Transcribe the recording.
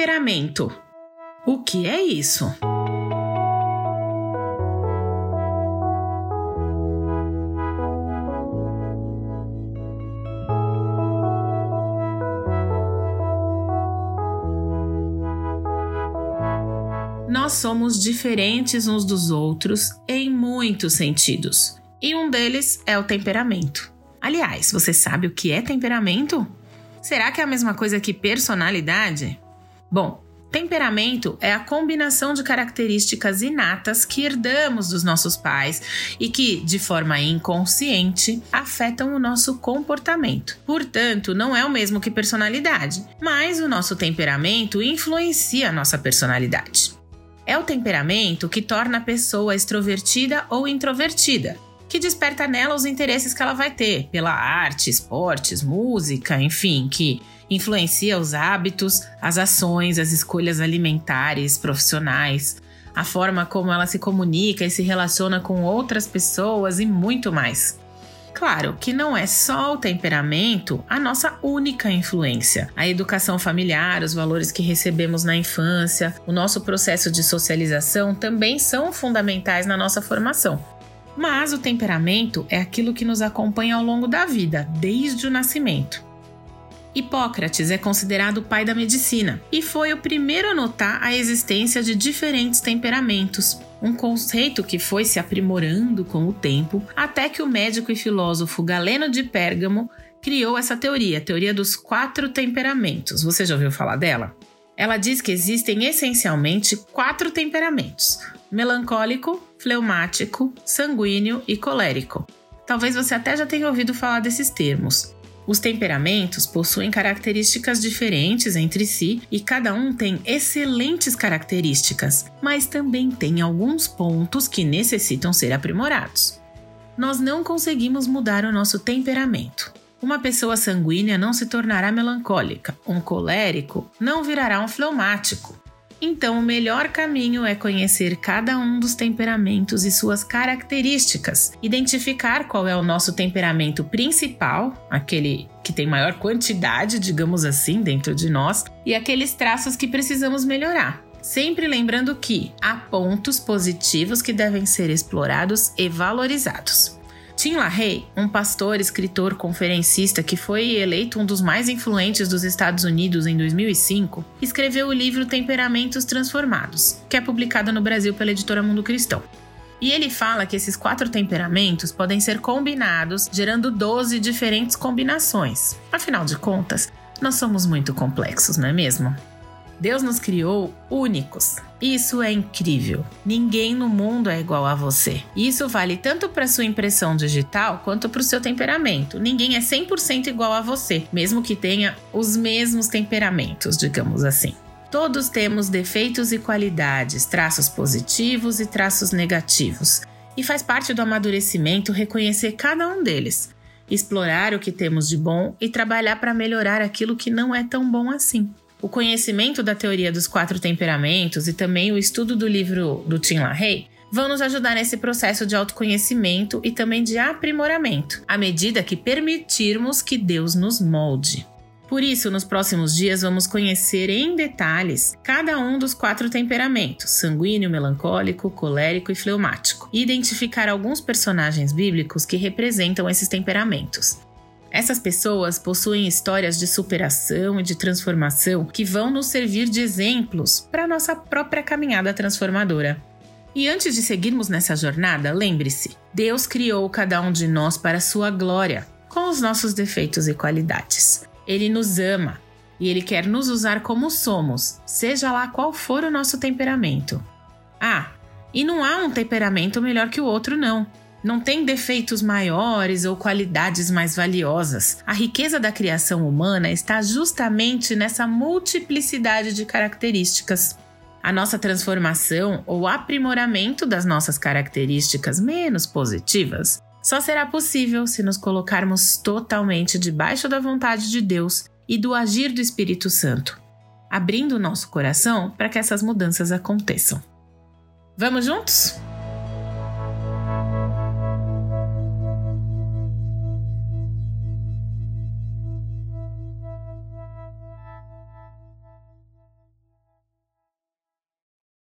temperamento. O que é isso? Nós somos diferentes uns dos outros em muitos sentidos, e um deles é o temperamento. Aliás, você sabe o que é temperamento? Será que é a mesma coisa que personalidade? Bom, temperamento é a combinação de características inatas que herdamos dos nossos pais e que, de forma inconsciente, afetam o nosso comportamento. Portanto, não é o mesmo que personalidade, mas o nosso temperamento influencia a nossa personalidade. É o temperamento que torna a pessoa extrovertida ou introvertida, que desperta nela os interesses que ela vai ter pela arte, esportes, música, enfim, que influencia os hábitos, as ações, as escolhas alimentares, profissionais, a forma como ela se comunica e se relaciona com outras pessoas e muito mais. Claro que não é só o temperamento a nossa única influência. A educação familiar, os valores que recebemos na infância, o nosso processo de socialização também são fundamentais na nossa formação. Mas o temperamento é aquilo que nos acompanha ao longo da vida, desde o nascimento. Hipócrates é considerado o pai da medicina e foi o primeiro a notar a existência de diferentes temperamentos, um conceito que foi se aprimorando com o tempo, até que o médico e filósofo Galeno de Pérgamo criou essa teoria, a teoria dos quatro temperamentos. Você já ouviu falar dela? Ela diz que existem essencialmente quatro temperamentos: melancólico, fleumático, sanguíneo e colérico. Talvez você até já tenha ouvido falar desses termos. Os temperamentos possuem características diferentes entre si e cada um tem excelentes características, mas também tem alguns pontos que necessitam ser aprimorados. Nós não conseguimos mudar o nosso temperamento. Uma pessoa sanguínea não se tornará melancólica, um colérico não virará um fleumático, então, o melhor caminho é conhecer cada um dos temperamentos e suas características, identificar qual é o nosso temperamento principal, aquele que tem maior quantidade, digamos assim, dentro de nós, e aqueles traços que precisamos melhorar. Sempre lembrando que há pontos positivos que devem ser explorados e valorizados. Tim LaHaye, um pastor, escritor, conferencista que foi eleito um dos mais influentes dos Estados Unidos em 2005, escreveu o livro Temperamentos Transformados, que é publicado no Brasil pela editora Mundo Cristão. E ele fala que esses quatro temperamentos podem ser combinados, gerando 12 diferentes combinações. Afinal de contas, nós somos muito complexos, não é mesmo? Deus nos criou únicos. Isso é incrível. Ninguém no mundo é igual a você. Isso vale tanto para sua impressão digital quanto para o seu temperamento. Ninguém é 100% igual a você, mesmo que tenha os mesmos temperamentos, digamos assim. Todos temos defeitos e qualidades, traços positivos e traços negativos. E faz parte do amadurecimento reconhecer cada um deles, explorar o que temos de bom e trabalhar para melhorar aquilo que não é tão bom assim. O conhecimento da teoria dos quatro temperamentos e também o estudo do livro do Tim LaHaye vão nos ajudar nesse processo de autoconhecimento e também de aprimoramento, à medida que permitirmos que Deus nos molde. Por isso, nos próximos dias vamos conhecer em detalhes cada um dos quatro temperamentos: sanguíneo, melancólico, colérico e fleumático, e identificar alguns personagens bíblicos que representam esses temperamentos. Essas pessoas possuem histórias de superação e de transformação que vão nos servir de exemplos para nossa própria caminhada transformadora. E antes de seguirmos nessa jornada, lembre-se: Deus criou cada um de nós para sua glória, com os nossos defeitos e qualidades. Ele nos ama e ele quer nos usar como somos, seja lá qual for o nosso temperamento. Ah, e não há um temperamento melhor que o outro, não não tem defeitos maiores ou qualidades mais valiosas. A riqueza da criação humana está justamente nessa multiplicidade de características. A nossa transformação ou aprimoramento das nossas características menos positivas só será possível se nos colocarmos totalmente debaixo da vontade de Deus e do agir do Espírito Santo, abrindo o nosso coração para que essas mudanças aconteçam. Vamos juntos?